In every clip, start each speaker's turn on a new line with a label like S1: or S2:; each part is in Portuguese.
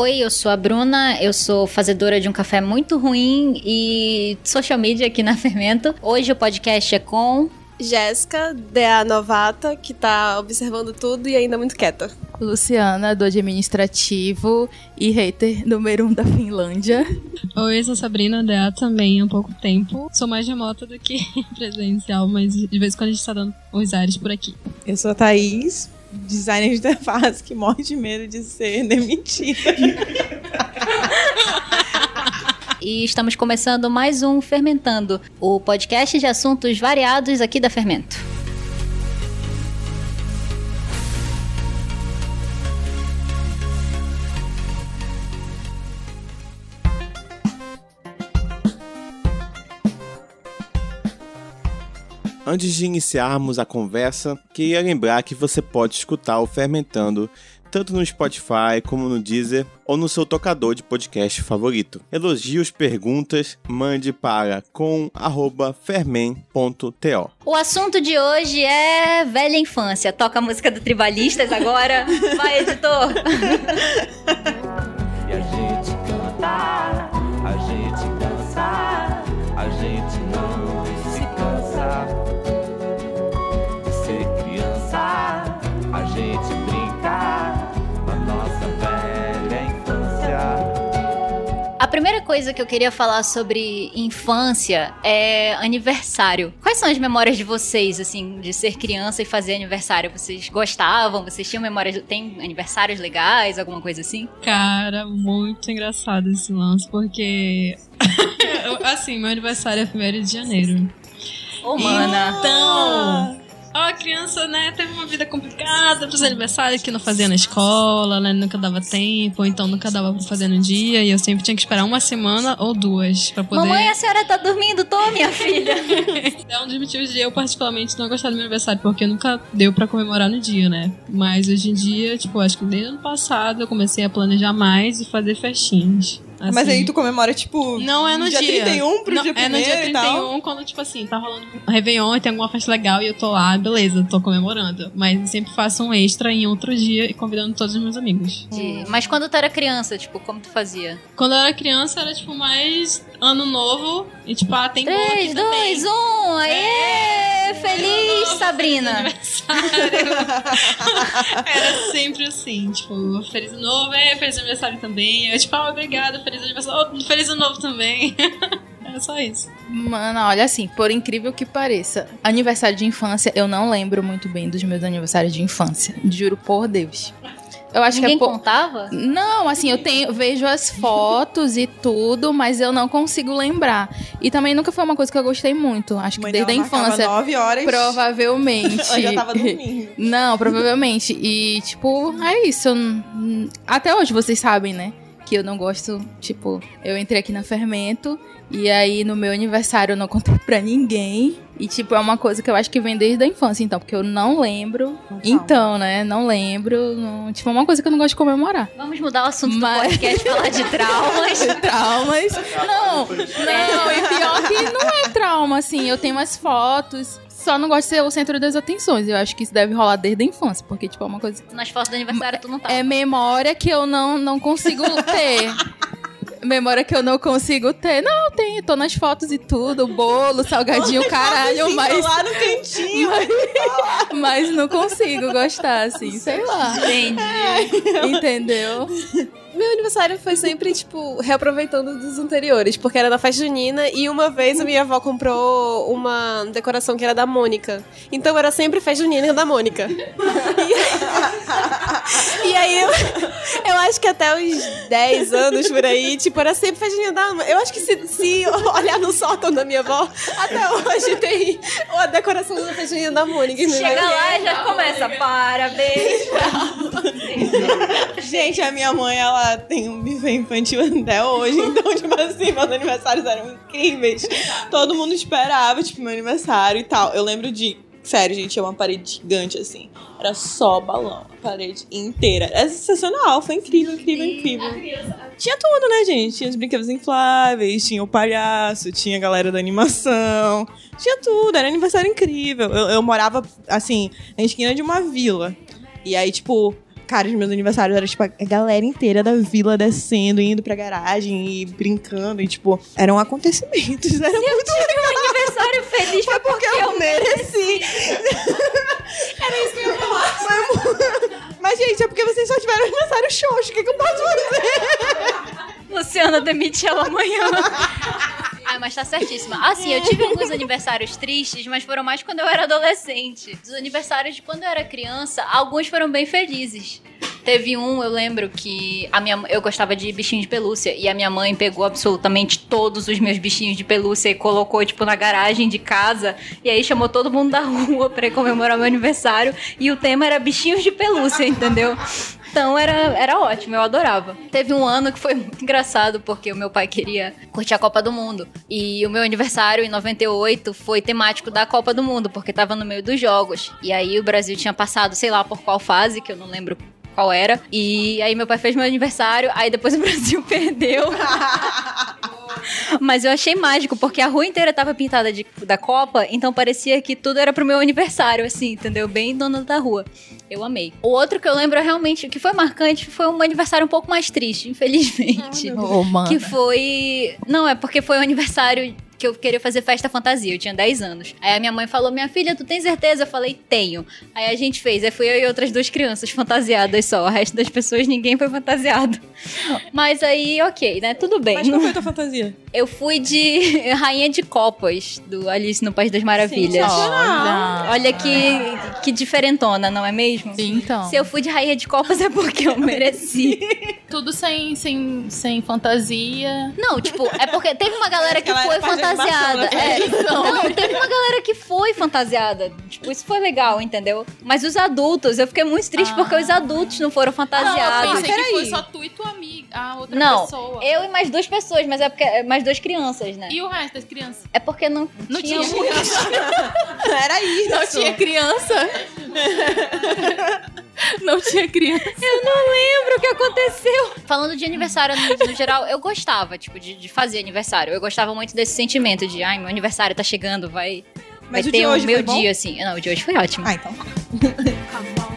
S1: Oi, eu sou a Bruna, eu sou fazedora de um café muito ruim e social media aqui na Fermento. Hoje o podcast é com
S2: Jéssica, DA novata, que tá observando tudo e ainda muito quieta.
S3: Luciana, do administrativo e hater número um da Finlândia.
S4: Oi, eu sou Sabrina, DA também há pouco tempo. Sou mais remota do que presencial, mas de vez em quando a gente tá dando uns ares por aqui.
S5: Eu sou a Thaís, designer de interface que morre de medo de ser demitida.
S1: e estamos começando mais um Fermentando, o podcast de assuntos variados aqui da Fermento.
S6: Antes de iniciarmos a conversa, queria lembrar que você pode escutar o Fermentando tanto no Spotify como no Deezer ou no seu tocador de podcast favorito. Elogios, perguntas, mande para com@fermen.to.
S1: O assunto de hoje é velha infância. Toca a música do Tribalistas agora. Vai, editor.
S7: e a gente canta,
S1: primeira coisa que eu queria falar sobre infância é aniversário. Quais são as memórias de vocês, assim, de ser criança e fazer aniversário? Vocês gostavam? Vocês tinham memórias? Tem aniversários legais, alguma coisa assim?
S4: Cara, muito engraçado esse lance, porque. assim, meu aniversário é 1 de janeiro.
S1: Ô, oh, mana.
S4: Então. Ó, a criança, né, teve uma vida complicada pros aniversários que não fazia na escola, né, nunca dava tempo, então nunca dava pra fazer no dia, e eu sempre tinha que esperar uma semana ou duas pra poder...
S1: Mamãe, a senhora tá dormindo, tô, minha filha!
S4: é um dos motivos de eu, particularmente, não gostar do meu aniversário, porque nunca deu pra comemorar no dia, né, mas hoje em dia, tipo, acho que desde ano passado eu comecei a planejar mais e fazer festinhas.
S5: Assim. Mas aí tu comemora, tipo.
S4: Não é no dia.
S5: dia 31 pro
S4: não,
S5: dia 1
S4: É no dia 31, quando, tipo assim, tá rolando um Réveillon e tem alguma festa legal e eu tô lá, beleza, tô comemorando. Mas eu sempre faço um extra em outro dia e convidando todos os meus amigos.
S1: Mas quando tu era criança, tipo, como tu fazia?
S4: Quando eu era criança, era, tipo, mais ano novo e, tipo, ah, tem
S1: 3, 2, 1, aê! É. Feliz, Sabrina!
S4: era sempre assim, tipo, feliz ano novo, é, feliz aniversário também. Eu, tipo, ah, obrigada, feliz aniversário. Oh, feliz ano novo também. É só isso.
S3: Mano, olha assim, por incrível que pareça, aniversário de infância, eu não lembro muito bem dos meus aniversários de infância. Juro por Deus.
S1: Eu acho Ninguém que é po... contava?
S3: Não, assim, eu tenho, vejo as fotos e tudo, mas eu não consigo lembrar. E também nunca foi uma coisa que eu gostei muito. Acho que Mãe desde a infância.
S5: Nove horas.
S3: Provavelmente.
S5: eu já tava dormindo.
S3: Não, provavelmente. E, tipo, é isso. Até hoje vocês sabem, né? Que eu não gosto, tipo, eu entrei aqui na Fermento e aí, no meu aniversário, eu não contei pra ninguém. E, tipo, é uma coisa que eu acho que vem desde a infância, então, porque eu não lembro. Então, né? Não lembro. Não... Tipo, é uma coisa que eu não gosto de comemorar.
S1: Vamos mudar o assunto Mas... do podcast falar de traumas.
S3: traumas. Não, não. E pior que não é trauma, assim. Eu tenho umas fotos. Só não gosto de ser o centro das atenções. Eu acho que isso deve rolar desde a infância, porque, tipo, é uma coisa.
S1: Nas fotos do aniversário tu não tá.
S3: É memória que eu não, não consigo ter memória que eu não consigo ter. Não, tem, tô nas fotos e tudo, bolo, salgadinho, caralho, mas.
S5: lá no cantinho.
S3: Mas, mas não consigo gostar, assim, sei lá.
S1: Entendi.
S3: Entendeu?
S2: Meu aniversário foi sempre, tipo, reaproveitando dos anteriores, porque era na festa junina e uma vez a minha avó comprou uma decoração que era da Mônica. Então era sempre festa junina da Mônica. E, e aí eu, eu acho que até os 10 anos por aí, tipo, era sempre festa junina da Eu acho que se, se olhar no sótão da minha avó, até hoje tem a decoração da festa junina da Mônica.
S1: Chega lá e já começa, parabéns.
S5: Gente, a minha mãe, ela tem um buffet infantil até hoje. Então, tipo assim, meus aniversários eram incríveis. Todo mundo esperava, tipo, meu aniversário e tal. Eu lembro de. Sério, gente, é uma parede gigante, assim. Era só balão, a parede inteira. Era sensacional, foi incrível, incrível, incrível. Tinha tudo, né, gente? Tinha os brinquedos infláveis, tinha o palhaço, tinha a galera da animação. Tinha tudo, era aniversário incrível. Eu, eu morava, assim, na esquina de uma vila. E aí, tipo, Cara, os meus aniversários era tipo a galera inteira da vila descendo, indo pra garagem e brincando. E, tipo, eram acontecimentos. Era muito
S1: Aniversário feliz
S5: Foi porque eu mereci. Era isso que eu ia falar. Mas, gente, é porque vocês só tiveram aniversário xoxo. O que, que eu posso fazer?
S1: Luciana demite ela amanhã. Ah, mas tá certíssima. Assim, eu tive alguns aniversários tristes, mas foram mais quando eu era adolescente. Os aniversários de quando eu era criança, alguns foram bem felizes. Teve um, eu lembro que a minha, eu gostava de bichinho de pelúcia e a minha mãe pegou absolutamente todos os meus bichinhos de pelúcia e colocou tipo na garagem de casa e aí chamou todo mundo da rua pra comemorar meu aniversário e o tema era bichinhos de pelúcia, entendeu? Então era, era ótimo, eu adorava. Teve um ano que foi muito engraçado, porque o meu pai queria curtir a Copa do Mundo. E o meu aniversário, em 98, foi temático da Copa do Mundo, porque tava no meio dos jogos. E aí o Brasil tinha passado, sei lá por qual fase, que eu não lembro qual era. E aí meu pai fez meu aniversário, aí depois o Brasil perdeu. Mas eu achei mágico, porque a rua inteira tava pintada de, da Copa, então parecia que tudo era pro meu aniversário, assim, entendeu? Bem dona da rua. Eu amei. O outro que eu lembro realmente, que foi marcante, foi um aniversário um pouco mais triste, infelizmente.
S3: Mano.
S1: que foi. Não, é porque foi o aniversário que eu queria fazer festa fantasia. Eu tinha 10 anos. Aí a minha mãe falou: Minha filha, tu tem certeza? Eu falei: Tenho. Aí a gente fez. Aí fui eu e outras duas crianças fantasiadas só. O resto das pessoas, ninguém foi fantasiado. Mas aí, ok, né? Tudo bem.
S5: Mas qual foi a tua fantasia?
S1: Eu fui de Rainha de Copas, do Alice no País das Maravilhas.
S3: Olha.
S1: Olha que, que diferentona, não é mesmo?
S3: Então.
S1: Se eu fui de Rainha de Copas é porque eu mereci.
S3: Tudo sem, sem, sem fantasia.
S1: Não, tipo, é porque teve uma galera que foi
S5: de
S1: fantasiada. É, não, teve uma galera que foi fantasiada. Tipo, isso foi legal, entendeu? Mas os adultos, eu fiquei muito triste porque os adultos não foram
S3: Não, eu
S1: fantasiados.
S3: pensei que
S5: peraí.
S3: foi só tu e tua amiga, a outra
S1: Não,
S3: pessoa.
S1: eu e mais duas pessoas, mas é porque é mais duas crianças, né?
S3: E o resto das crianças?
S1: É porque não,
S3: Não
S1: tinha,
S3: tinha
S1: muito.
S5: Era isso.
S3: Não tinha criança. Não tinha criança.
S1: Eu não lembro o que aconteceu. Falando de aniversário no, no geral, eu gostava, tipo, de, de fazer aniversário. Eu gostava muito desse sentimento de, ai, meu aniversário tá chegando, vai, vai
S5: Mas o
S1: ter
S5: de
S1: o
S5: hoje
S1: meu
S5: foi bom?
S1: dia, assim. Não, o de hoje foi ótimo.
S5: Ah, então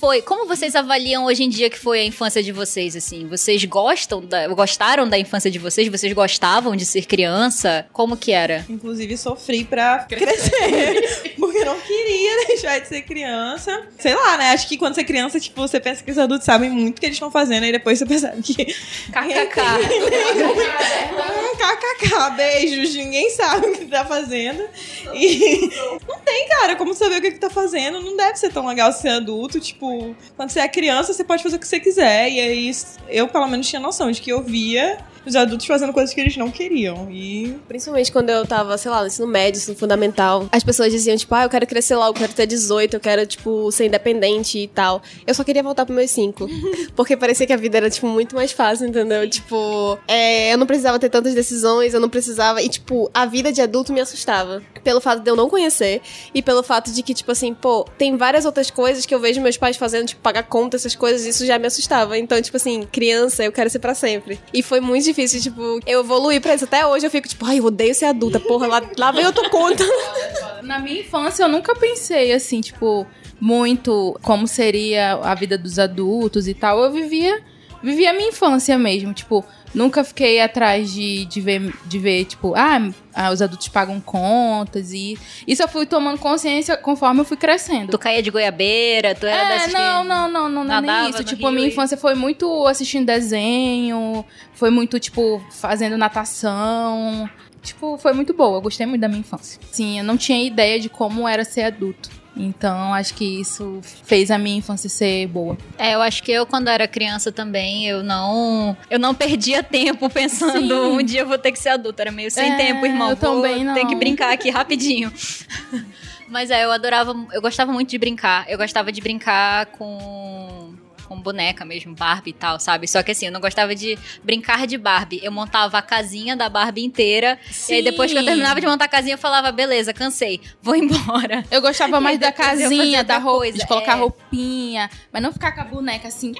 S1: foi? Como vocês avaliam hoje em dia que foi a infância de vocês, assim? Vocês gostam da, gostaram da infância de vocês? Vocês gostavam de ser criança? Como que era?
S5: Inclusive, sofri pra crescer. porque eu não queria deixar de ser criança. Sei lá, né? Acho que quando você é criança, tipo, você pensa que os adultos sabem muito o que eles estão fazendo, e depois você percebe que.
S1: KKK.
S5: KKK, beijos, ninguém sabe o que tá fazendo. E não tem, cara, como saber o que, que tá fazendo. Não deve ser tão legal ser adulto. Tipo, quando você é criança, você pode fazer o que você quiser. E aí, eu pelo menos tinha noção de que eu via os adultos fazendo coisas que eles não queriam. E
S2: Principalmente quando eu tava, sei lá, no ensino médio, ensino fundamental. As pessoas diziam, tipo, ah, eu quero crescer logo, eu quero ter 18, eu quero, tipo, ser independente e tal. Eu só queria voltar pros meus 5. porque parecia que a vida era, tipo, muito mais fácil, entendeu? Tipo, é, eu não precisava ter tantas decisões, eu não precisava. E, tipo, a vida de adulto me assustava. Pelo fato de eu não conhecer e pelo fato de que, tipo assim, pô, tem várias outras coisas que eu vejo meus pais fazendo, tipo, pagar conta, essas coisas, isso já me assustava. Então, tipo assim, criança, eu quero ser pra sempre. E foi muito difícil, tipo, eu evoluí pra isso. Até hoje eu fico, tipo, ai, eu odeio ser adulta, porra, lá, lá vem outra conta.
S3: Na minha infância, eu nunca pensei assim, tipo, muito como seria a vida dos adultos e tal. Eu vivia, vivia a minha infância mesmo, tipo, nunca fiquei atrás de, de, ver, de ver, tipo, ah, ah, os adultos pagam contas e isso eu fui tomando consciência conforme eu fui crescendo.
S1: Tu caía de goiabeira, tu era
S3: É,
S1: dessas
S3: não, não, não, não, não, é nem isso. Tipo, a minha infância foi muito assistindo desenho, foi muito, tipo, fazendo natação. Tipo, foi muito boa. Eu gostei muito da minha infância. Sim, eu não tinha ideia de como era ser adulto. Então, acho que isso fez a minha infância ser boa.
S1: É, eu acho que eu, quando era criança também, eu não. Eu não perdia tempo pensando
S3: Sim.
S1: um dia eu vou ter que ser adulta. Era meio sem
S3: É,
S1: tempo, irmão.
S3: eu
S1: Vou
S3: também não.
S1: ter que brincar aqui rapidinho. Mas é, eu adorava. Eu gostava muito de brincar. Eu gostava de brincar com. Com boneca mesmo, Barbie e tal, sabe? Só que assim, eu não gostava de brincar de Barbie. Eu montava a casinha da Barbie inteira. E aí depois que eu
S3: Sim.
S1: terminava de montar a casinha, eu falava, beleza, cansei, vou embora.
S3: Eu gostava mais da casinha, da roupa,
S1: coisa,
S3: de colocar
S1: é.
S3: roupinha, mas não ficar com a boneca assim.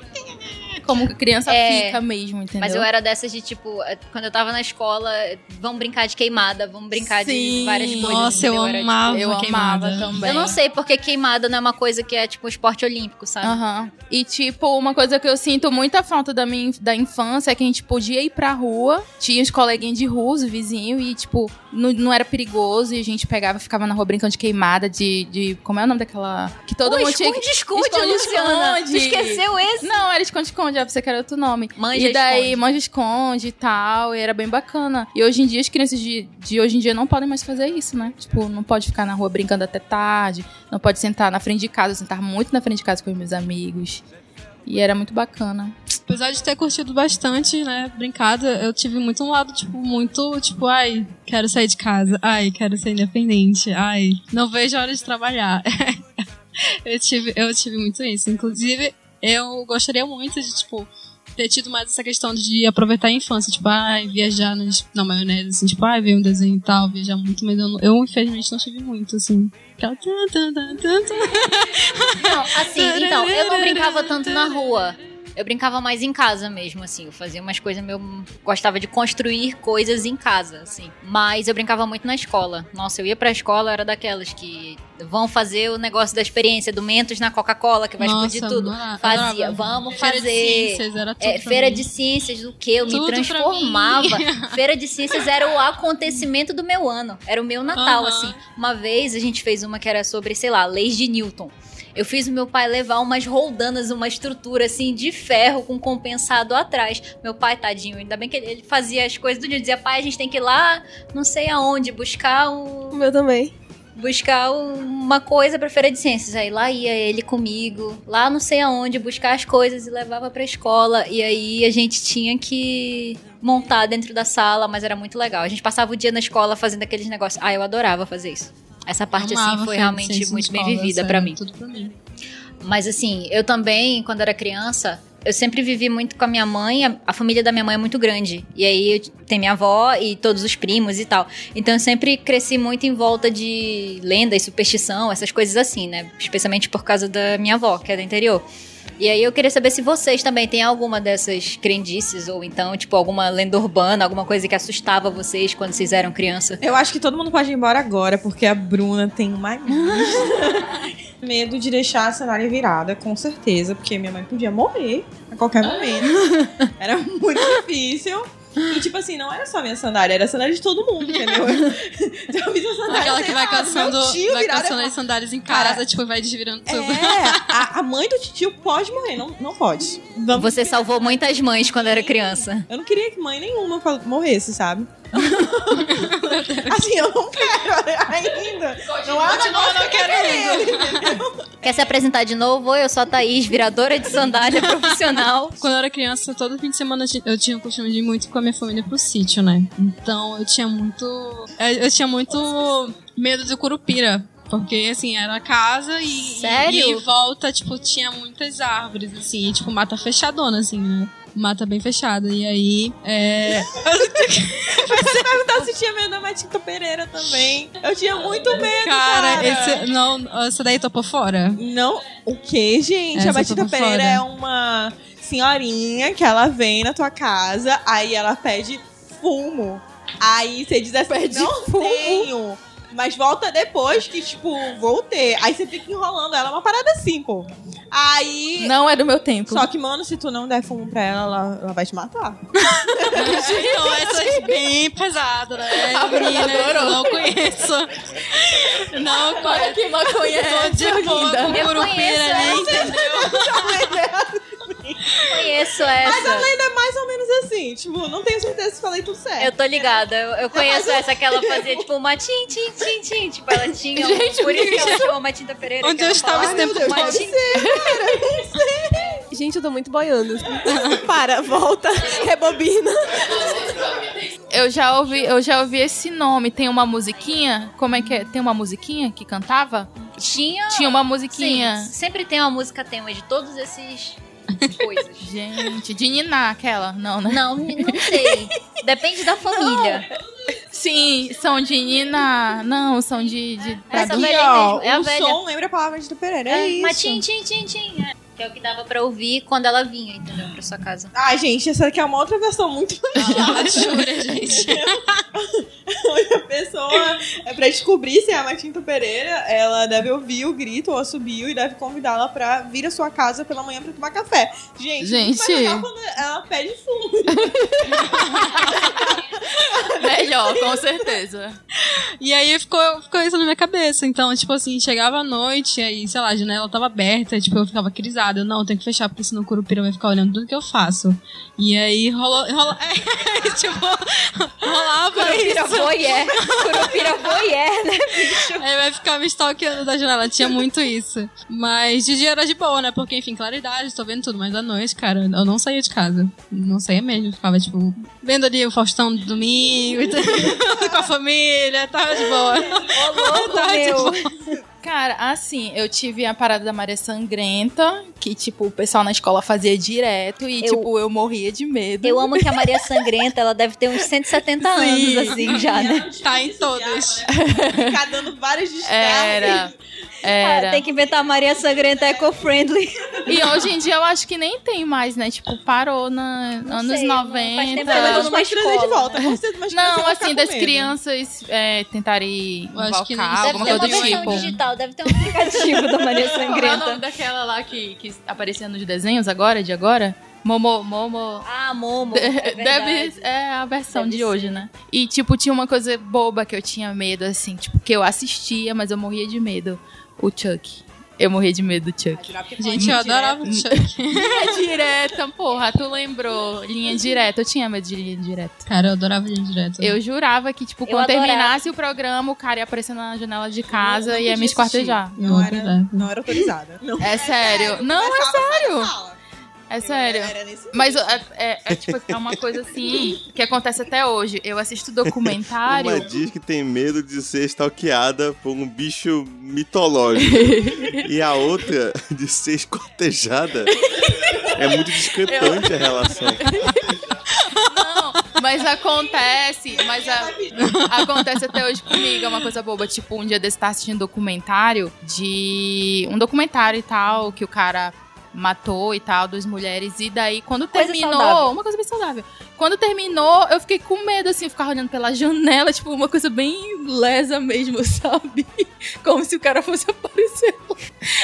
S3: Como criança
S1: É,
S3: fica mesmo, entendeu?
S1: Mas eu era dessas de tipo, eh, quando eu tava na escola, vamos brincar de queimada, vamos brincar de
S3: Sim.
S1: várias coisas.
S4: Nossa, eu?
S1: Era, tipo,
S4: amava
S3: eu
S4: queimada.
S3: amava também.
S1: Eu não sei porque queimada não é uma coisa que é tipo esporte olímpico, sabe?
S3: Aham. E, tipo, uma coisa que eu sinto muita falta da minha da infância é que a gente podia ir pra rua, tinha os coleguinhas de rua, os vizinhos, e, tipo, não, não era perigoso, e a gente pegava, ficava na rua brincando de queimada, de. de como é o nome daquela. Que todo
S1: Pô,
S3: mundo tinha que.
S1: esconde, esconde,
S3: Esconde,
S1: Luciana.
S3: esconde.
S1: Tu esqueceu esse?
S3: Não, era esconde-esconde, já pensei que era outro nome.
S1: Manja,
S3: e daí,
S1: esconde.
S3: manja esconde e tal, e era bem bacana. E hoje em dia, as crianças de, de hoje em dia não podem mais fazer isso, né? Tipo, não pode ficar na rua brincando até tarde, não pode sentar na frente de casa, eu sentava muito na frente de casa com os meus amigos. E era muito bacana.
S4: Apesar de ter curtido bastante, né, brincado, eu tive muito um lado, tipo, muito, tipo, ai, quero sair de casa, ai, quero ser independente, ai, não vejo a hora de trabalhar. eu, tive, eu tive muito isso. Inclusive, eu gostaria muito de, tipo, ter tido mais essa questão de aproveitar a infância, tipo, ai, viajar nas, na maionese, assim, tipo, ai, ver um desenho e tal, viajar muito, mas eu, eu infelizmente não tive muito, assim.
S1: Não, assim, então, eu não brincava tanto na rua. Eu brincava mais em casa mesmo, assim. Eu fazia umas coisas meio. Gostava de construir coisas em casa, assim. Mas eu brincava muito na escola. Nossa, eu ia pra escola, eu era daquelas que vão fazer o negócio da experiência do Mentos na Coca-Cola, que vai explodir
S4: Nossa,
S1: tudo.
S4: adorava,
S1: Fazia, vamos
S4: Feira de
S1: fazer.
S4: ciências, era tudo
S1: É, feira de ciências do que? Eu
S4: Tudo
S1: me transformava. feira de ciências era o acontecimento do meu ano. Era o meu Natal, assim. Uma vez a gente fez uma que era sobre, sei lá, leis de Newton. Eu fiz o meu pai levar umas roldanas, uma estrutura assim de ferro com compensado atrás. Meu pai, tadinho, ainda bem que ele, fazia as coisas do dia. Dizia, pai, a gente tem que ir lá, não sei aonde, buscar um
S2: O meu também.
S1: buscar uma coisa pra feira de ciências. Aí lá ia ele comigo, lá não sei aonde, buscar as coisas e levava pra escola. E aí a gente tinha que montar dentro da sala, mas era muito legal. A gente passava o dia na escola fazendo aqueles negócios. Ah, eu adorava fazer isso. Essa parte assim foi realmente
S4: ciências
S1: muito bem vivida pra mim.
S4: Tudo pra mim.
S1: Mas assim, eu também, quando era criança, eu sempre vivi muito com a minha mãe. A, a família da minha mãe é muito grande. E aí tem minha avó e todos os primos e tal. Então eu sempre cresci muito em volta de lenda e superstição, essas coisas assim, né? Especialmente por causa da minha avó, que é do interior. E aí eu queria saber se vocês também têm alguma dessas crendices, ou então, tipo, alguma lenda urbana, alguma coisa que assustava vocês quando vocês eram criança.
S5: Eu acho que todo mundo pode ir embora agora, porque a Bruna tem uma medo de deixar a sandália virada, com certeza, porque minha mãe podia morrer a qualquer momento. Era muito difícil. E, tipo assim, não era só minha sandália, era a sandália de todo mundo, entendeu? Então, eu fiz a sandália.
S4: Aquela que vai
S5: do
S4: caçando, vai
S5: virada.
S4: caçando as sandálias em casa,
S5: Cara,
S4: tipo, vai desvirando tudo.
S5: É, a, a mãe do tio pode morrer, não, não pode. Vamos
S1: Você salvou muitas mães quando era criança.
S5: Eu não queria que mãe nenhuma morresse, sabe? assim, eu não quero ainda. Não é um negócio
S4: não quero
S1: Quer se apresentar de novo? Oi, eu sou a Thaís, viradora de sandália profissional.
S4: Quando eu era criança, todo fim de semana eu tinha o costume de ir muito com a minha família pro sítio, né? Então eu tinha muito. Eu, eu tinha muito medo do curupira. Porque, assim, era casa e,
S1: Sério?
S4: e em volta, tipo, tinha muitas árvores, assim, e, tipo, mata fechadona, assim, né? Mata bem fechada. E aí, é...
S5: Você perguntar se tinha medo da Matinta Pereira também. Eu tinha muito medo, cara.
S4: Cara, esse, não, essa daí topou fora.
S5: Não, o que, gente?
S4: Essa
S5: a
S4: por
S5: Pereira
S4: fora.
S5: é uma senhorinha que ela vem na tua casa, aí ela pede fumo. Aí você diz assim, não tenho. Mas volta depois que, tipo, vou ter. Aí você fica enrolando ela, é uma parada assim, pô. Aí.
S3: Não é do meu tempo.
S5: Só que, mano, se tu não der fumo pra ela, ela, ela vai te matar.
S4: Então, essa é bem pesada, né?
S3: A Bruna adorou.
S4: Não conheço. Não conheço.
S3: que maconha
S4: Tô de boa curupira
S1: conheço
S4: ali, entendeu?
S1: Conheço
S5: Mas a
S1: essa.
S5: lenda é mais ou menos assim. Tipo, não tenho certeza se falei tudo certo.
S1: Eu tô ligada, eu, eu conheço essa que ela fazia, tipo, uma tim, tim, tim, tim. Tipo, ela tinha. um-
S3: Gente,
S1: por isso que ela chama Matinta Pereira.
S4: Onde eu estava esse tempo
S1: "Ai, meu
S4: todo?"
S1: Deus, Matinta-
S2: Gente, eu tô muito boiando. Para, volta, rebobina.
S3: Eu já ouvi, eu já ouvi esse nome. Tem uma musiquinha? Como é que é? Tem uma musiquinha que cantava?
S1: Tinha.
S3: Tinha uma musiquinha.
S1: Sim, sempre tem uma música tema de todos esses coisas.
S3: Gente, de Niná, aquela. Não, né?
S1: Não, não sei. Depende da família.
S3: Sim, são de Nina. Não, são de. de
S1: Essa
S3: da-
S1: velha mesmo, é a
S5: o
S1: velha.
S5: som lembra a palavra de Pereira. É,
S1: É,
S5: isso.
S1: mas tim, tim, tim, tim. é. Que é o que dava pra ouvir quando ela vinha, entendeu? Pra sua casa.
S5: Ai, gente, essa aqui é uma outra versão muito
S4: Jura, gente.
S5: onde a pessoa, é pra descobrir se é a Matinta Pereira, ela deve ouvir o grito ou assobio e deve convidá-la pra vir à sua casa pela manhã pra tomar café. Gente,
S3: Gente.
S5: legal quando ela pede fumo.
S3: Melhor, com certeza.
S4: E aí ficou, ficou isso na minha cabeça. Então, tipo assim, chegava à noite, aí, sei lá, a janela tava aberta, tipo, eu ficava crisada. Eu, não, tem que fechar, porque senão o Curupira vai ficar olhando tudo que eu faço. E aí rolou. rolou é, tipo, rolava
S1: Curupira
S4: isso.
S1: voyeur. Curupira voyeur, né?
S4: Aí vai ficar me stalkeando da janela. Tinha muito isso. Mas de dia era de boa, né? Porque, enfim, claridade, tô vendo tudo. Mas à noite, cara, eu não saía de casa. Não saía mesmo. Eu ficava, tipo, vendo ali o Faustão domingo, com a família, tava de boa.
S1: Ô, louco,
S4: Tava de
S1: meu.
S4: boa.
S3: Cara, assim, eu tive a parada da Maria Sangrenta, que, tipo, o pessoal na escola fazia direto e,
S1: Eu-
S3: tipo, eu morria de medo.
S1: Eu amo que a Maria Sangrenta, ela deve ter uns 170 anos, assim, já, né?
S4: Tá em todas.
S5: Ficar dando vários descargas.
S3: Era.
S1: Ah,
S3: Era.
S1: tem que inventar a Maria Sangrenta eco-friendly.
S3: E hoje em dia eu acho que nem tem mais, né? Tipo, parou na
S1: Não
S3: anos
S1: sei, não faz
S3: 90.
S1: tempo
S5: Mas de volta. Com certeza, mas
S3: Não, assim, das
S5: medo.
S3: crianças é, tentarem invocar,
S4: não-
S1: Deve
S3: alguma
S1: ter uma
S3: coisa do
S1: versão
S3: tipo.
S1: digital, deve ter um aplicativo da Maria
S3: Qual é o nome
S1: Sangrenta.
S3: daquela lá que, que aparecia nos desenhos agora, de agora? Momo, Momo...
S1: Ah, Momo.
S3: De-
S1: é
S3: Deve, é a versão
S1: Deve
S3: de
S1: ser.
S3: hoje, né? E, tipo, tinha uma coisa boba que eu tinha medo, assim, tipo, que eu assistia, mas eu morria de medo. O Chuck. Eu morria de medo do Chuck.
S4: Gente, eu adorava o Chuck.
S3: Linha direta, porra, tu lembrou? Linha direta, eu tinha medo de linha direta.
S4: Cara, eu adorava ele direto.
S3: Eu jurava que, tipo,
S1: Eu
S3: quando
S1: adorava.
S3: terminasse o programa, o cara ia aparecer na janela de casa
S5: Não, não
S3: e ia me esquartejar.
S5: Não era, não era autorizada. Não.
S3: É sério. Não, é
S5: Começava, sai da
S3: sério.
S5: sala.
S3: É sério. Mas é, é- é, tipo, é uma coisa assim que acontece até hoje. Eu assisto
S6: Uma
S3: documentário.
S6: diz que tem medo de ser stalkeada por um bicho mitológico. e a outra de ser escortejada. É muito discrepante a relação.
S3: Não, mas acontece, mas a- acontece até hoje comigo, é uma coisa boba. Tipo, um dia desse tá assistindo um documentário de. Um documentário e tal, que o cara matou e tal, duas mulheres. E daí, quando
S1: Coisa
S3: terminou.
S1: saudável.
S3: Uma coisa bem saudável. Quando terminou, eu fiquei com medo, assim, eu ficava olhando pela janela, tipo, uma coisa bem lesa mesmo, sabe? Como se o cara fosse aparecer.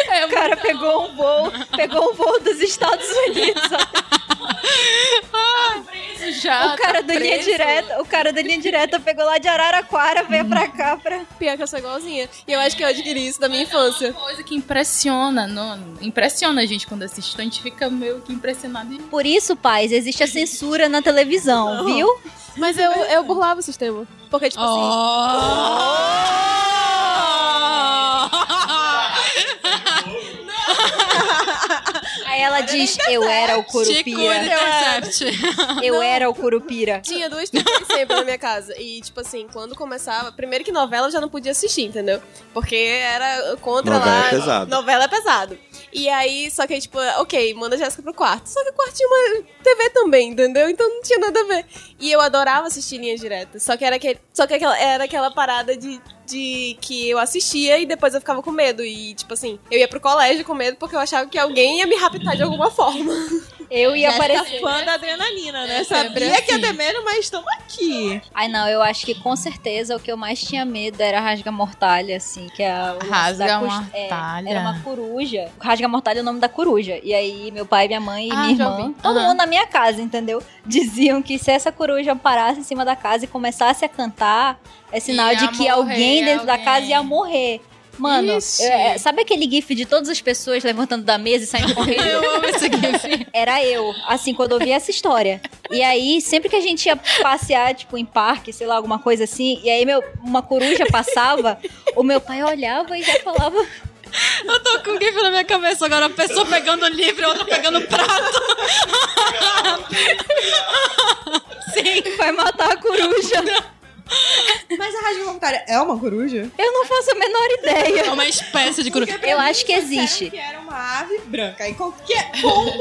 S3: É
S1: O cara pegou um voo, pegou um voo dos Estados Unidos.
S3: muito já.
S1: o cara
S3: tá
S1: da linha direta, o cara da linha direta pegou lá de Araraquara, veio pra cá pra.
S2: Pior que eu sou igualzinha. E eu acho que eu adquiri isso da minha infância.
S3: coisa que impressiona, não, impressiona a gente quando assiste, então a gente fica meio que impressionado.
S1: Por isso, pais, existe a censura na televisão, viu?
S2: Mas eu, eu burlava o sistema. Porque, tipo assim.
S1: Aí ela diz: Eu era o Curupira.
S4: Intercept.
S1: Eu era o Curupira.
S2: Tinha duas TVs sempre na minha casa. E, tipo assim, quando começava. Primeiro que novela eu já não podia assistir, entendeu? Porque era contra
S6: Novela
S2: lá.
S6: é pesado.
S2: Novela é pesado. E aí, só que aí, tipo, ok, manda a Jéssica pro quarto. Só que o quarto tinha uma TV também, entendeu? Então não tinha nada a ver. E eu adorava assistir linha direta. Só que era, aquele, só que aquela, era aquela parada de, de que eu assistia e depois eu ficava com medo. E, tipo assim, eu ia pro colégio com medo porque eu achava que alguém ia me raptar de alguma forma.
S1: Eu ia
S5: Tá
S1: aparecer.
S5: fã da adrenalina, né?
S3: É
S5: Sabia que ia
S3: assim.
S5: ter medo, mas estamos aqui.
S1: Ai, não, eu acho que com certeza o que eu mais tinha medo era rasga-mortalha, assim, que é a. o lance da
S3: Rasga-mortalha.
S1: é, Era uma coruja. Rasga-mortalha é o nome da coruja. E aí, meu pai, minha mãe e
S3: Ah,
S1: minha irmã, todo mundo na minha casa, entendeu? Diziam que se essa coruja parasse em cima da casa e começasse a cantar, é sinal
S3: Ia
S1: de que
S3: morrer
S1: alguém dentro da
S3: alguém.
S1: casa ia morrer. Mano,
S3: Ixi.
S1: é, sabe aquele gif de todas as pessoas levantando da mesa e saindo correndo?
S4: Eu amo esse gif.
S1: Era eu, assim, quando eu ouvi essa história. E aí, sempre que a gente ia passear, tipo, em parque, sei lá, alguma coisa assim, e aí meu, uma coruja passava, o meu pai olhava e já falava,
S4: Eu tô com o gif na minha cabeça agora. A pessoa pegando o livro e a outra pegando o prato.
S1: sim, vai matar a coruja.
S5: Mas a rádio voluntária é uma coruja?
S1: Eu não faço a menor ideia.
S4: É uma espécie de coruja.
S1: Eu acho que existe.
S5: que era uma ave branca. E qualquer pombo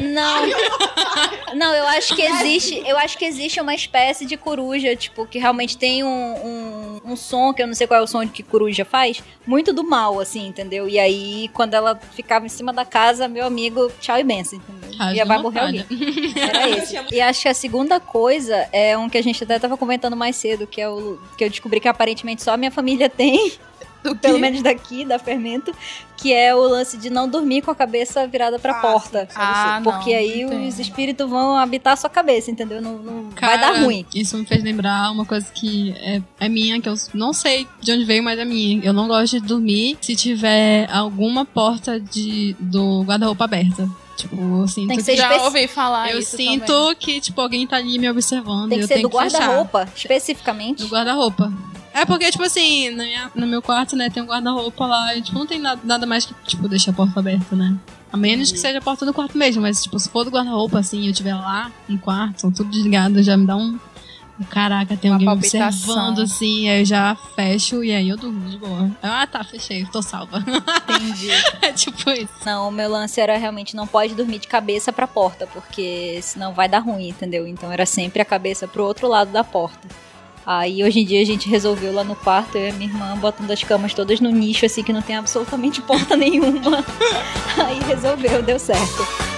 S1: Não. Não, eu acho que existe. Eu acho que existe uma espécie de coruja, tipo, que realmente tem um, um, um som, que eu não sei qual é o som que coruja faz, muito do mal, assim, entendeu? E aí, quando ela ficava em cima da casa, meu amigo, tchau e benção, entendeu? Ia vai morrer alguém. Era esse. E acho que a segunda coisa é um que a gente até tava comentando mais cedo, que é o que eu descobri que aparentemente só a minha família tem. Pelo menos daqui, da Fermento, que é o lance de não dormir com a cabeça virada pra
S5: Ah,
S1: porta.
S5: sim,
S3: Ah, não,
S1: Porque aí
S3: não tem.
S1: os espíritos vão habitar a sua cabeça, entendeu? Não, não- vai
S4: Cara,
S1: dar ruim.
S4: Isso me fez lembrar uma coisa que é, é minha, que eu não sei de onde veio, mas é minha. Eu não gosto de dormir se tiver alguma porta de, do guarda-roupa aberta. Tipo, eu sinto
S1: Tem que ser
S3: Já ouvi falar
S4: Eu
S3: isso
S4: sinto
S3: também.
S4: que, tipo, alguém tá ali me observando.
S1: Tem que
S4: eu
S1: ser
S4: tenho
S1: do guarda-roupa, especificamente.
S4: Do guarda-roupa. É porque, tipo assim, na minha- no meu quarto, né, tem um guarda-roupa lá e, tipo, não tem nada, nada mais que, tipo, deixar a porta aberta, né? A menos que seja a porta do quarto mesmo, mas, tipo, se for do guarda-roupa, assim, e eu tiver lá no quarto, tudo desligado, já me dá um... Caraca, tem
S3: Uma
S4: alguém me observando, assim, aí eu já fecho e aí eu durmo de boa. Ah, tá, fechei, tô salva.
S1: Entendi.
S4: é tipo isso.
S1: Não, o meu lance era realmente não pode dormir de cabeça pra porta, porque senão vai dar ruim, entendeu? Então era sempre a cabeça pro outro lado da porta. Aí hoje em dia a gente resolveu lá no quarto, eu e a minha irmã, botando as camas todas no nicho, assim, que não tem absolutamente porta nenhuma. Aí resolveu, deu certo.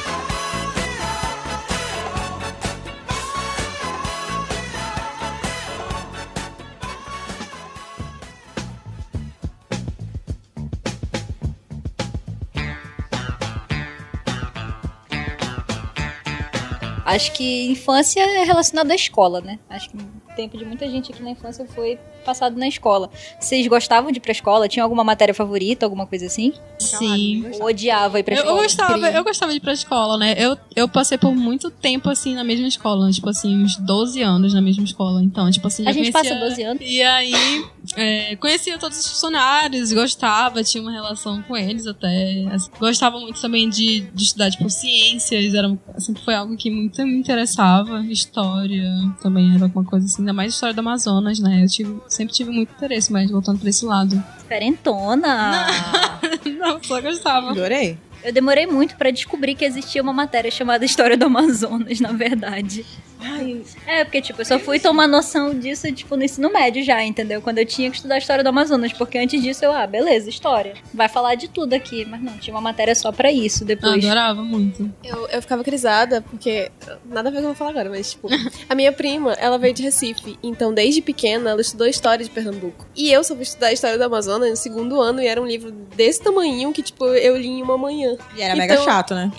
S1: Acho que infância é relacionada à escola, né? Acho que o tempo de muita gente aqui na infância foi passado na escola. Vocês gostavam de ir pra escola? Tinha alguma matéria favorita, alguma coisa assim?
S4: Sim.
S1: Ou odiava ir pra
S4: Eu, eu
S1: escola?
S4: gostava, eu gostava de ir pra escola, né? Eu, eu passei por muito tempo, assim, na mesma escola. Tipo assim, uns 12 anos na mesma escola. Então, tipo assim,
S1: A gente
S4: conhecia...
S1: passa 12 anos.
S4: E aí, é, conhecia todos os funcionários, gostava, tinha uma relação com eles até. assim, Gostava muito também de, de estudar, tipo, ciências. Era, sempre foi algo que muito me interessava. História também era alguma coisa assim, ainda mais história do Amazonas, né? Eu tive, sempre tive muito interesse, mas voltando pra esse lado.
S1: Diferentona!
S4: Não, só gostava.
S5: Adorei.
S1: Eu demorei muito pra descobrir que existia uma matéria chamada História do Amazonas, na verdade.
S5: Ai,
S1: É, porque, tipo, eu só fui tomar noção disso, tipo, no ensino médio já, entendeu? Quando eu tinha que estudar a história do Amazonas. Porque antes disso eu, ah, beleza, história. Vai falar de tudo aqui. Mas não, tinha uma matéria só pra isso
S4: Eu
S1: depois.
S4: adorava muito.
S2: Eu, eu ficava crisada, porque. Nada a ver com o que eu vou falar agora, mas, tipo, a minha prima, ela veio de Recife. Então, desde pequena, ela estudou história de Pernambuco. E eu só fui estudar a história do Amazonas no segundo ano, e era um livro desse tamanho que, tipo, eu li em uma manhã.
S5: E era
S2: Então-
S5: mega chato, né?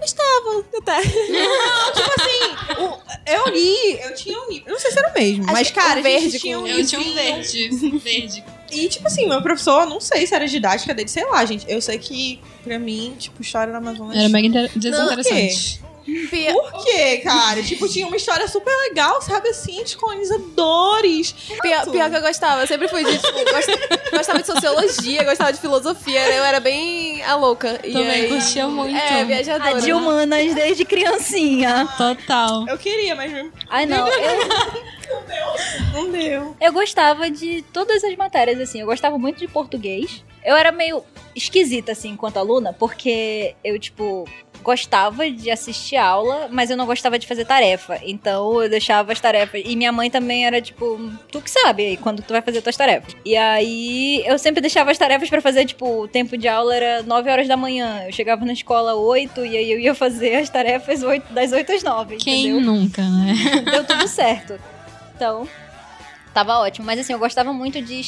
S2: Eu gostava, até.
S5: Não, tipo assim, o- eu li, eu tinha um livro. Eu não sei se era o mesmo,
S2: Acho
S5: mas,
S2: que
S5: cara,
S2: o
S5: a gente
S2: verde
S5: tinha
S2: com-
S5: um
S4: Eu tinha um
S5: livrinho.
S4: verde. Verde.
S5: E, tipo assim, meu professor, não sei se era didática dele, sei lá, gente. Eu sei que, pra mim, tipo, história do Amazonas.
S4: Era mega inter... desinteressante.
S2: Pia-
S5: Por quê, cara? tipo, tinha uma história super legal, sabe assim, de colonizadores.
S2: Pior, pior que eu gostava, eu sempre fui de, tipo, gost- gostava de sociologia, gostava de filosofia, eu era bem a louca. E
S4: Também
S2: aí,
S4: curtia muito.
S2: É, viajadora.
S1: A de humanas desde criancinha.
S4: Total.
S5: Eu queria, mas não
S1: Ai, não, eu,
S5: não deu.
S1: eu gostava de todas as matérias, assim. Eu gostava muito de português. Eu era meio esquisita, assim, enquanto aluna, porque eu, tipo, gostava de assistir aula, mas eu não gostava de fazer tarefa. Então eu deixava as tarefas. E minha mãe também era, tipo, tu que sabe aí quando tu vai fazer tuas tarefas. E aí eu sempre deixava as tarefas pra fazer, tipo, o tempo de aula era 9 horas da manhã. Eu chegava na escola 8 e aí eu ia fazer as tarefas 8, das 8 às 9.
S4: Quem
S1: entendeu?
S4: nunca, né?
S1: deu tudo certo. Então, tava ótimo. Mas assim, eu gostava muito de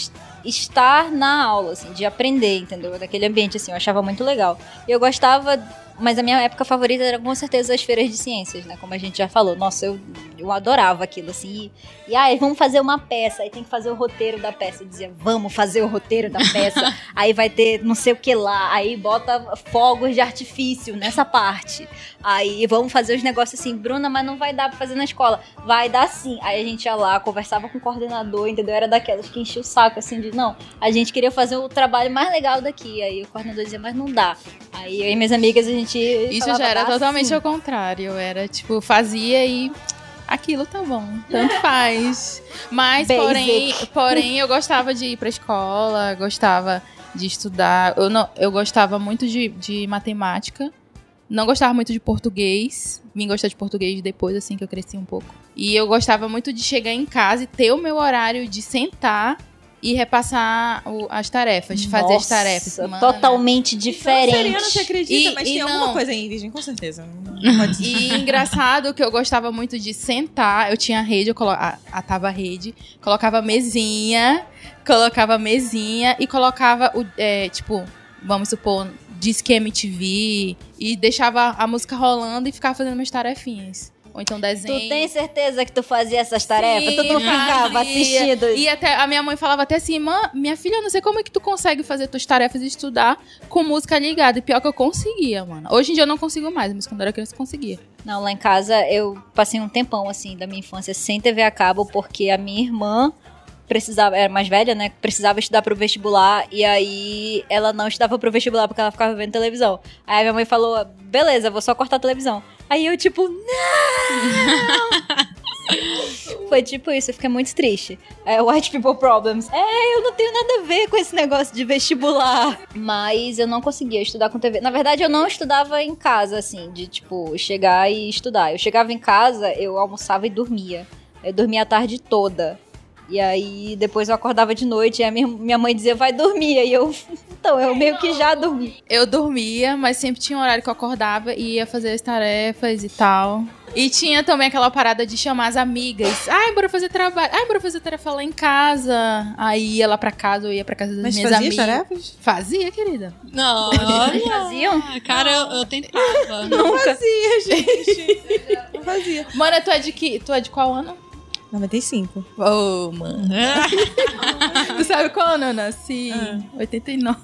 S1: estar na aula, assim, de aprender, entendeu? Daquele ambiente, assim, eu achava muito legal. E eu gostava. Mas a minha época favorita era com certeza as feiras de ciências, né? Como a gente já falou. Nossa, eu, eu adorava aquilo, assim. E, e aí, vamos fazer uma peça. Aí tem que fazer o roteiro da peça. Eu dizia, vamos fazer o roteiro da peça. aí vai ter não sei o que lá. Aí bota fogos de artifício nessa parte. Aí vamos fazer os negócios assim, Bruna, mas não vai dar pra fazer na escola. Vai dar sim. Aí a gente ia lá, conversava com o coordenador, entendeu? Era daquelas que enchia o saco, assim, de não, a gente queria fazer o trabalho mais legal daqui. Aí o coordenador dizia, mas não dá. Aí eu e minhas amigas, a gente.
S3: Isso
S1: falava,
S3: já era
S1: "Dá
S3: totalmente
S1: sim."
S3: ao contrário. Era, tipo, fazia e aquilo tá bom. Tanto faz. Mas,
S1: Basic.
S3: porém, porém, eu gostava de ir pra escola, gostava de estudar. Eu, não, eu gostava muito de, de matemática. Não gostava muito de português. Vim gostar de português depois, assim, que eu cresci um pouco. E eu gostava muito de chegar em casa e ter o meu horário de sentar e repassar o- as tarefas, fazer as tarefas.
S1: Nossa,
S3: Mana.
S1: totalmente diferente.
S5: Seriana, você acredita?
S3: E-
S5: mas
S3: e
S5: tem
S3: não.
S5: alguma coisa em virgem, com certeza. Não pode ser.
S3: E engraçado que eu gostava muito de sentar, eu tinha rede, eu colo... a, a tava rede, colocava mesinha, colocava mesinha e colocava o, é, tipo, vamos supor, disque MTV e deixava a música rolando e ficava fazendo minhas tarefinhas. Ou então desenho.
S1: Tu tem certeza que tu fazia essas tarefas?
S3: Sim,
S1: tu não ficava assistindo.
S3: E até a minha mãe falava até assim, "Mã, minha filha, eu não sei como é que tu consegue fazer tuas tarefas e estudar com música ligada. E pior que eu conseguia, mano. Hoje em dia eu não consigo mais, mas quando eu era criança eu conseguia.
S1: Não, lá em casa eu passei um tempão, assim, da minha infância sem TV a cabo, porque a minha irmã precisava, era mais velha, né? Precisava estudar pro vestibular, e aí ela não estudava pro vestibular porque ela ficava vendo televisão. Aí minha mãe falou, beleza, vou só cortar a televisão. Aí eu, tipo, não! Foi tipo isso, eu fiquei muito triste. É, white people problems. É, eu não tenho nada a ver com esse negócio de vestibular. Mas eu não conseguia estudar com TV. Na verdade, eu não estudava em casa, assim, de tipo, chegar e estudar. Eu chegava em casa, eu almoçava e dormia. Eu dormia a tarde toda. E aí, depois eu acordava de noite e a minha, mãe dizia, vai dormir. E eu, então, eu meio que já dormi.
S3: Eu dormia, mas sempre tinha um horário que eu acordava e ia fazer as tarefas e tal. E tinha também aquela parada de chamar as amigas. Ai, bora fazer trabalho. Ai, bora fazer tarefa lá em casa. Aí ia lá pra casa, eu ia pra casa das
S5: Mas
S3: minhas
S5: fazia
S3: amigas.
S5: tarefas?
S3: Fazia, querida.
S4: Não, olha.
S1: faziam?
S4: Cara, eu, eu tentava.
S5: Não fazia, gente. Não fazia.
S3: Mana, tu é de que? Tu é de qual ano?
S5: 95.
S3: Ô, mano. Tu sabe qual ano eu nasci? 89.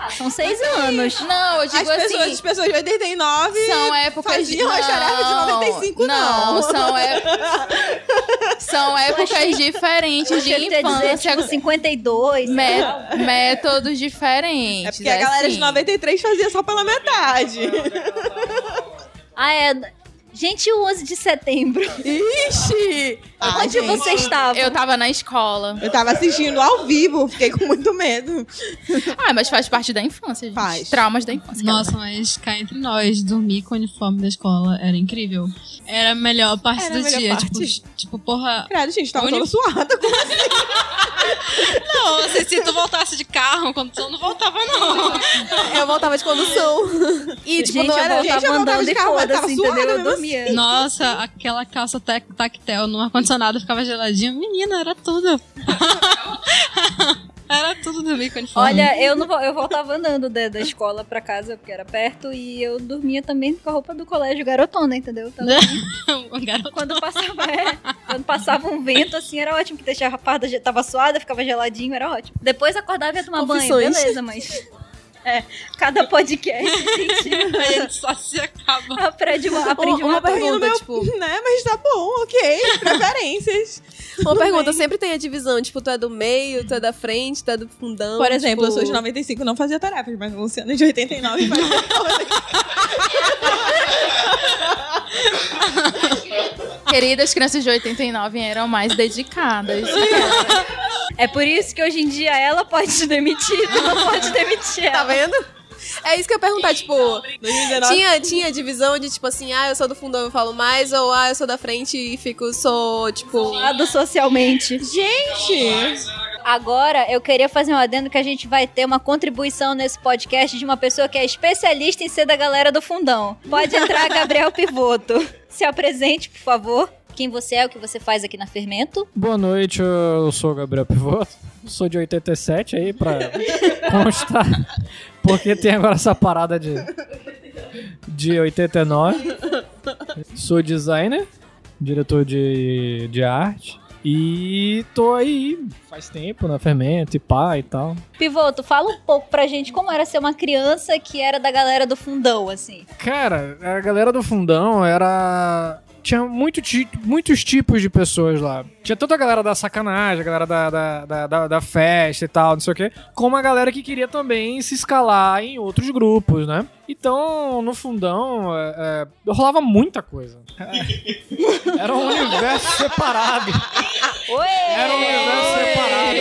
S1: Ah, são seis anos.
S3: Não, eu
S5: As
S3: digo
S5: pessoas,
S3: assim.
S5: as pessoas de 89
S3: São épocas
S5: faziam as tarefas de 95, não.
S3: Não, são, é... são épocas diferentes de
S1: dizer,
S3: infância.
S1: tipo, 52.
S3: mé- métodos diferentes.
S5: É porque a galera de
S3: assim.
S5: 93 fazia só pela metade.
S1: Ah, é. Gente, o 11 de setembro.
S5: Ixi! Ah,
S1: Onde
S5: gente,
S1: você estava?
S3: Eu tava na escola.
S5: Eu tava assistindo ao vivo, fiquei com muito medo.
S3: Ah, mas faz parte da infância, gente.
S5: Faz.
S3: Traumas da infância.
S4: Nossa, mas cá entre nós, dormir com o uniforme da escola era incrível. Era a melhor parte
S5: Era
S4: do
S5: melhor
S4: dia.
S5: parte.
S4: Tipo, tipo, porra.
S5: Credo, gente, tava
S4: Uni-
S5: toda suada.
S4: Não, assim, se tu voltasse de carro, tu não voltava, não.
S2: Eu voltava de condução. E, tipo,
S1: Gente,
S2: não
S1: eu
S2: era.
S5: Gente, eu
S1: voltava
S5: voltava
S1: andando
S5: de
S1: e
S5: carro, mas
S1: foda-se,
S5: tava
S1: entendeu?
S5: suada
S1: Eu
S5: mesmo
S1: dormia.
S4: Nossa, aquela calça tac tactel no ar-condicionado ficava geladinho. Menina, era tudo. era tudo dormir com uniforme.
S1: Olha, eu, não, eu voltava andando da, da escola pra casa, porque era perto, e eu dormia também com a roupa do colégio garotona, entendeu? Tava-
S4: o garoto.
S1: quando passava, é, quando passava um vento, assim, era ótimo, que deixava a farda, ge- tava suada, ficava geladinho, era ótimo. Depois acordava e ia tomar banho,
S2: Confissões.
S1: beleza, mas... É, cada podcast, gente,
S4: só se acaba.
S1: aprende uma, aprende
S2: Uma
S1: uma coisa.
S2: pergunta,
S5: meu-
S2: tipo,
S5: Né, mas tá bom, ok. Preferências.
S2: uma pergunta, sempre tem a divisão, tipo, tu é do meio, tu é da frente, tu é do fundão.
S5: Por exemplo, eu
S2: tipo...
S5: sou de 95, não fazia tarefas, mas o Luciano é de 89 fazia
S3: Queridas crianças de 89 eram mais dedicadas.
S1: É por isso que hoje em dia ela pode te demitir, tu não pode demitir
S2: Tá
S1: ela.
S2: vendo? É isso que eu ia perguntar, tipo,
S5: 2019.
S2: tinha, tinha divisão de tipo assim, ah, eu sou do fundão, eu falo mais, ou ah, eu sou da frente e fico, sou, tipo.
S1: Lado socialmente.
S5: Gente,
S1: Agora, eu queria fazer um adendo que a gente vai ter uma contribuição nesse podcast de uma pessoa que é especialista em ser da galera do fundão. Pode entrar, Gabriel Pivoto. Se apresente, por favor. Quem você é, o que você faz aqui na Fermento.
S8: Boa noite, eu sou o Gabriel Pivoto, sou de 87 aí pra constar, porque tem agora essa parada de, de 89. Sou designer, diretor de, de arte e tô aí faz tempo na Fermento e pá e tal.
S1: Pivoto, fala um pouco pra gente como era ser uma criança que era da galera do fundão, assim.
S8: Cara, a galera do fundão era. Tinha muito ti- muitos tipos de pessoas lá. Tinha toda a galera da sacanagem, a galera da, da, da, da- da festa e tal, não sei o quê. Como a galera que queria também se escalar em outros grupos, né? Então, no fundão, é, é, rolava muita coisa. Era um universo separado.
S1: Oi!
S8: Era um universo separado.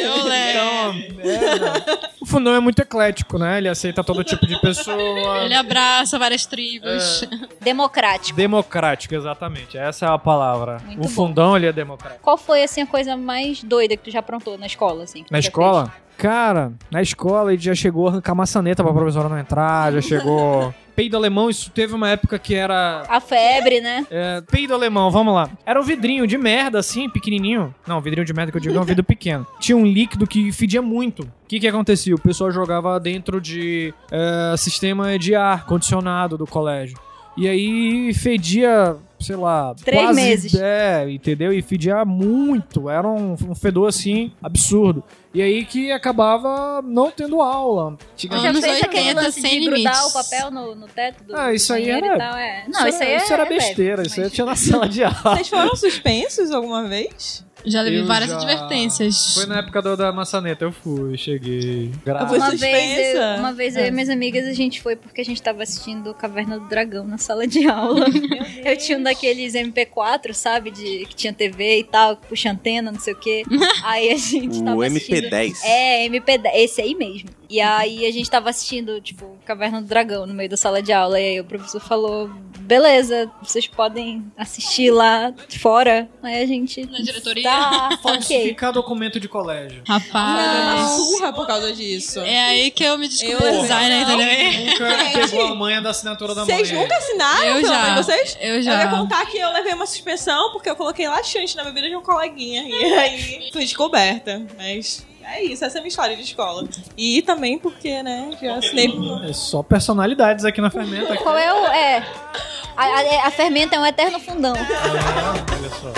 S8: Então, é, o fundão é muito eclético, né? Ele aceita todo tipo de pessoa.
S4: Ele abraça várias tribos.
S1: Democrático.
S8: Democrático, exatamente. Essa é a palavra.
S1: Muito
S8: o
S1: bom.
S8: fundão, ele é democrático.
S1: Qual foi, assim, a coisa mais doida que tu já aprontou na escola, assim?
S8: Na escola? Cara, na escola ele já chegou a arrancar maçaneta pra professora não entrar, já chegou... Peido alemão, isso teve uma época que era...
S1: A febre, né?
S8: É, peido alemão, vamos lá. Era um vidrinho de merda, assim, pequenininho. Não, vidrinho de merda que eu digo é um vidro pequeno. Tinha um líquido que fedia muito. O que que acontecia? O pessoal jogava dentro de é, sistema de ar condicionado do colégio. E aí fedia, sei lá...
S1: Três
S8: quase,
S1: meses.
S8: É, entendeu? E fedia muito. Era um, um fedor, assim, absurdo. E aí que acabava não tendo aula.
S4: Anos
S1: já fez
S4: 80
S1: aquele lance de grudar
S4: limites.
S1: o papel no, no teto do
S8: Ah, isso aí era-
S1: tal, é. Não,
S8: isso
S1: isso, aí
S8: era,
S1: é
S8: isso era
S1: é
S8: besteira, isso aí tinha na sala de aula.
S5: Vocês foram suspensos alguma vez?
S4: Já levei
S8: Eu
S4: várias
S8: já-
S4: advertências.
S8: Foi na época do- da maçaneta, eu fui, cheguei. Graças
S1: Uma vez, eu, uma vez eu e minhas amigas a gente foi porque a gente tava assistindo Caverna do Dragão na sala de aula. eu tinha um daqueles MP4, sabe? De, que tinha TV e tal, que puxa antena, não sei o quê. Aí a gente tava
S6: O
S1: assistindo.
S6: MP10.
S1: É, MP10, esse aí mesmo. E aí a gente tava assistindo, tipo, Caverna do Dragão no meio da sala de aula. E aí o professor falou: beleza, vocês podem assistir lá fora. Aí a gente.
S4: Na diretoria?
S1: Tá, ok.
S8: Falsificar documento de colégio.
S4: Rapaz.
S5: surra por causa disso.
S4: É aí que eu me descobri
S5: Eu-
S4: designer, entendeu?
S8: Nunca pegou a manha da assinatura da
S5: Vocês nunca assinaram
S4: Eu já.
S5: vocês?
S4: Eu
S5: Eu
S4: já.
S5: ia contar que eu levei uma suspensão porque eu coloquei laxante na bebida de um coleguinha. E aí fui descoberta. Mas é isso, essa é a minha história de escola. E também porque, né, já assinei.
S8: É só personalidades aqui na fermenta. Aqui.
S1: Qual é o. É. A, a- a fermenta é um eterno fundão.
S8: Olha só.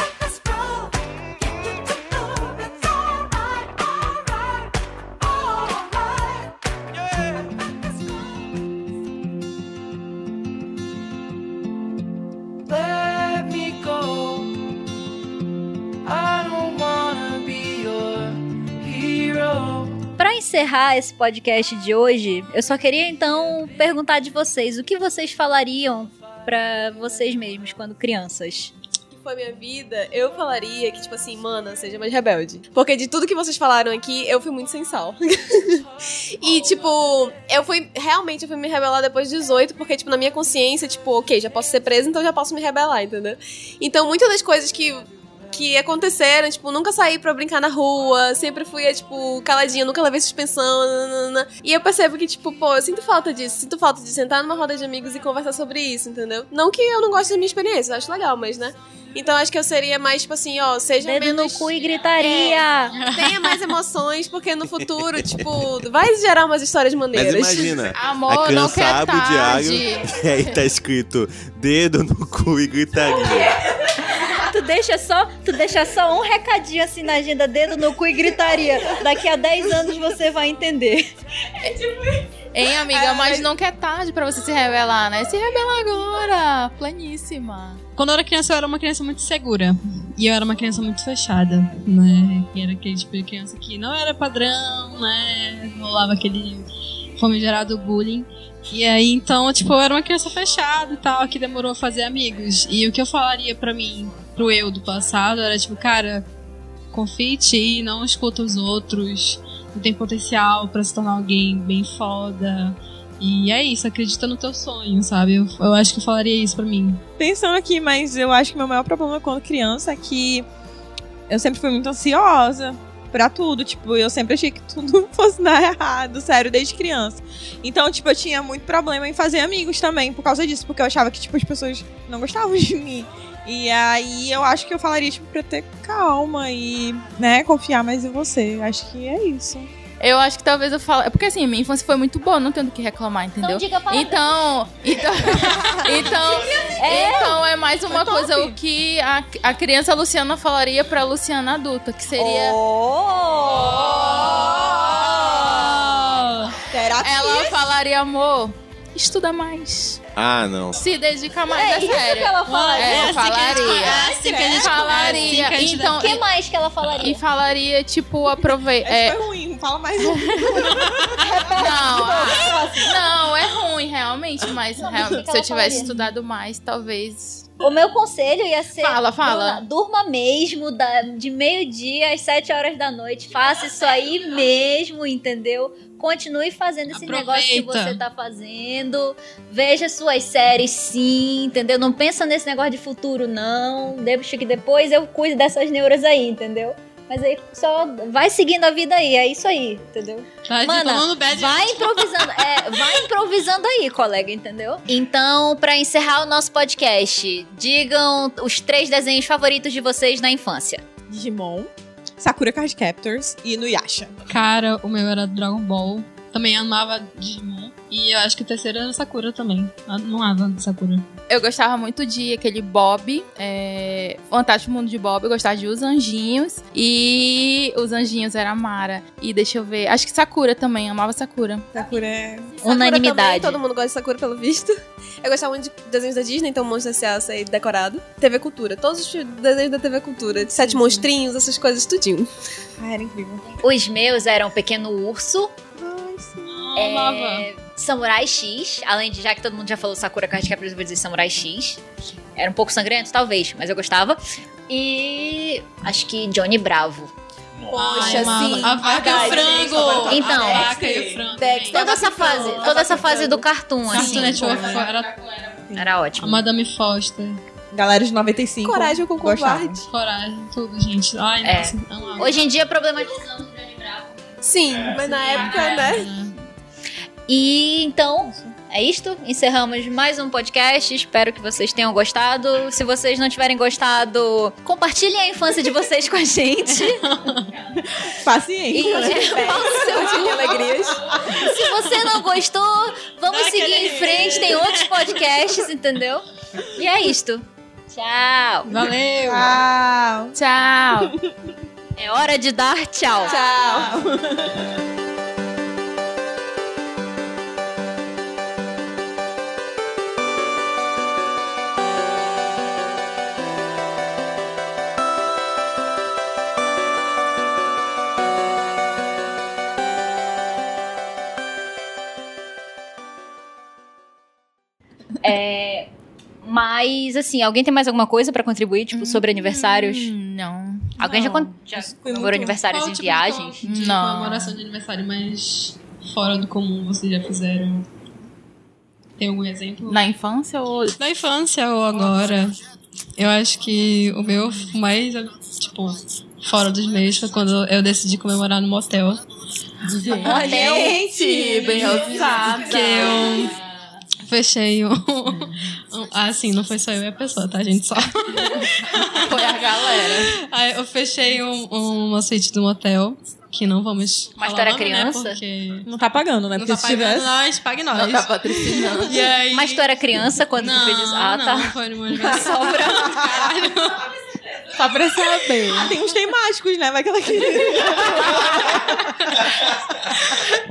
S1: Encerrar esse podcast de hoje, eu só queria então perguntar de vocês o que vocês falariam pra vocês mesmos quando crianças.
S2: foi minha vida, eu falaria que, tipo assim, mana, seja mais rebelde. Porque de tudo que vocês falaram aqui, eu fui muito sem sal. e, tipo, eu fui, realmente, eu fui me rebelar depois de 18, porque, tipo, na minha consciência, tipo, ok, já posso ser presa, então já posso me rebelar, entendeu? Então, muitas das coisas que que aconteceram, tipo, nunca saí pra brincar na rua, sempre fui, tipo, caladinha, nunca levei suspensão, nanana. E eu percebo que, tipo, pô, eu sinto falta disso, sinto falta de sentar numa roda de amigos e conversar sobre isso, entendeu? Não que eu não goste da minha experiência, eu acho legal, mas, né? Então acho que eu seria mais, tipo assim, ó, seja
S1: Dedo
S2: menos...
S1: no cu e gritaria!
S2: Tenha mais emoções, porque no futuro, tipo, vai gerar umas histórias
S6: Mas
S2: maneiras.
S6: imagina,
S3: Amor,
S6: a o
S3: tarde.
S6: diário e aí tá escrito dedo no cu e gritaria.
S1: Tu deixa só, tu deixa só um recadinho assim na agenda, dedo no cu e gritaria. Daqui a 10 anos você vai entender.
S3: Hein, amiga, mas nunca é tarde pra você se revelar, né? Se revela agora, planíssima.
S4: Quando eu era criança, eu era uma criança muito segura. E eu era uma criança muito fechada, né? E era aquele tipo de criança que não era padrão, né? Rolava aquele famigerado bullying. E aí, então, tipo, eu era uma criança fechada e tal, que demorou a fazer amigos. E o que eu falaria pra mim, pro eu do passado, era tipo, cara, confie em ti, não escuta os outros. Não tem potencial pra se tornar alguém bem foda. E é isso, acredita no teu sonho, sabe? Eu, eu acho que eu falaria isso pra mim.
S5: Pensando aqui, mas eu acho que meu maior problema quando criança é que eu sempre fui muito ansiosa pra tudo. Tipo, eu sempre achei que tudo fosse dar errado, sério, desde criança. Então, tipo, eu tinha muito problema em fazer amigos também por causa disso, porque eu achava que, tipo, as pessoas não gostavam de mim. E aí eu acho que eu falaria, tipo, pra ter calma e, né, confiar mais em você. Acho que é isso.
S3: Eu acho que talvez eu fale. Porque assim, minha infância foi muito boa, não tenho do que reclamar, entendeu?
S1: Então diga para
S3: Então, então, então, então é mais uma coisa o que a, a criança Luciana falaria pra Luciana adulta, que seria
S5: Terapia.
S3: ela falaria amor, estuda mais.
S6: Ah, não.
S3: Se dedica mais,
S1: É
S3: é,
S1: isso que ela falaria.
S3: É,
S4: assim que a gente-
S3: falaria.
S4: é assim que a gente-
S3: Falaria.
S4: é assim que a gente
S3: Então,
S1: O que mais que ela falaria?
S3: E falaria, tipo, aproveita.
S5: É,
S3: É,
S5: foi ruim, fala mais um.
S3: não, ah, não, é ruim, realmente, mas
S1: Não,
S3: real- se eu tivesse
S1: falaria?
S3: estudado mais, talvez.
S1: O meu conselho ia ser.
S3: Fala, fala.
S1: Bruna, durma mesmo, da- de meio-dia às sete horas da noite. Faça isso aí mesmo, entendeu? Continue fazendo esse negócio que
S4: Aproveita.
S1: você tá fazendo. Veja suas séries, sim, entendeu? Não pensa nesse negócio de futuro, não. Deixa que depois eu cuido dessas neuras aí, entendeu? Mas aí só vai seguindo a vida aí, é isso aí, entendeu?
S4: Tá
S1: Mana,
S4: bad
S1: vai improvisando, é, vai improvisando aí, colega, entendeu? Então, pra encerrar o nosso podcast, digam os três desenhos favoritos de vocês na infância.
S5: Digimon, Sakura Card Captors e Inuyasha.
S4: Cara, o meu era Dragon Ball. Também amava Digimon. E eu acho que o terceiro era Sakura também. Eu Não amava Sakura.
S3: Eu gostava muito de aquele Bob, é, Fantástico Mundo de Bob. Eu gostava de Os Anjinhos. E Os Anjinhos era Mara. E deixa eu ver. Acho que Sakura também, amava Sakura.
S5: Sakura é.
S2: Sakura
S1: Unanimidade.
S2: Também, todo mundo gosta de Sakura, pelo visto. Eu gostava muito de desenhos da Disney, então Monstros S.A. sei decorado. TV Cultura. Todos os desenhos da TV Cultura. De Sete Monstrinhos, essas coisas, tudinho.
S5: Ah, era incrível.
S1: Os meus eram Pequeno Urso,
S5: Ai, sim.
S4: Eu amava.
S1: é, Samurai X, além de já que todo mundo já falou Sakura Card Captors, eu vou dizer Samurai X. Era um pouco sangrento, talvez, mas eu gostava. E acho que Johnny Bravo.
S5: Poxa,
S4: Ai,
S5: sim.
S4: A vaca e o frango.
S1: Então.
S4: A vaca e o frango.
S2: Dexter.
S1: Toda essa fase, toda essa fase do cartoon,
S4: Cartoon
S1: assim,
S4: Network era
S1: era
S4: a
S1: ótimo.
S4: Madame Foster.
S5: Galera de 95.
S2: Coragem com covarde.
S4: Coragem, tudo, gente. Ai,
S1: É.
S4: nossa.
S1: Hoje em dia Johnny Bravo.
S2: Sim, mas na época, né?
S1: E então, é isto. Encerramos mais um podcast. Espero que vocês tenham gostado. Se vocês não tiverem gostado, compartilhem a infância de vocês com a gente. E
S5: Paciência.
S1: é, qual o seu
S2: alegrias.
S1: Se você não gostou, vamos
S5: Dá
S1: seguir em frente. Tem outros podcasts, entendeu? E é isto. Tchau.
S4: Valeu!
S5: Ah,
S3: Tchau!
S1: É hora de dar tchau.
S2: Tchau.
S1: mas, assim, alguém tem mais alguma coisa pra contribuir, tipo, sobre aniversários?
S3: Hum, Não.
S1: Alguém já,
S3: não.
S1: já comemorou aniversários em
S4: tipo
S1: viagens?
S4: De
S3: Não.
S4: comemoração de aniversário mais fora do comum vocês já fizeram? Tem algum exemplo?
S3: Na infância ou.
S4: Na infância ou agora? Eu acho que o meu mais, tipo, fora dos meios foi quando eu decidi comemorar no motel.
S3: Gente, bem ousada.
S4: Que eu fechei um, um- Ah, sim, não foi só eu e a pessoa, tá, gente? Só.
S3: Foi a galera.
S4: Aí eu fechei um- uma suíte do motel, que não vamos.
S1: Mas tu era
S4: nome,
S1: criança?
S4: Né, porque
S5: não tá pagando, né?
S4: não
S5: Porque
S4: tá
S5: se
S4: pagando
S5: tivesse.
S4: nós, pague nós.
S3: Não tá patrocinando.
S4: E aí...
S1: Mas tu era criança quando
S4: não,
S1: tu fez isso? Ah,
S4: não,
S1: tá.
S4: foi no meu aniversário. Caralho.
S3: Só pra saber.
S5: Tem uns temáticos, né? Vai que ela queria.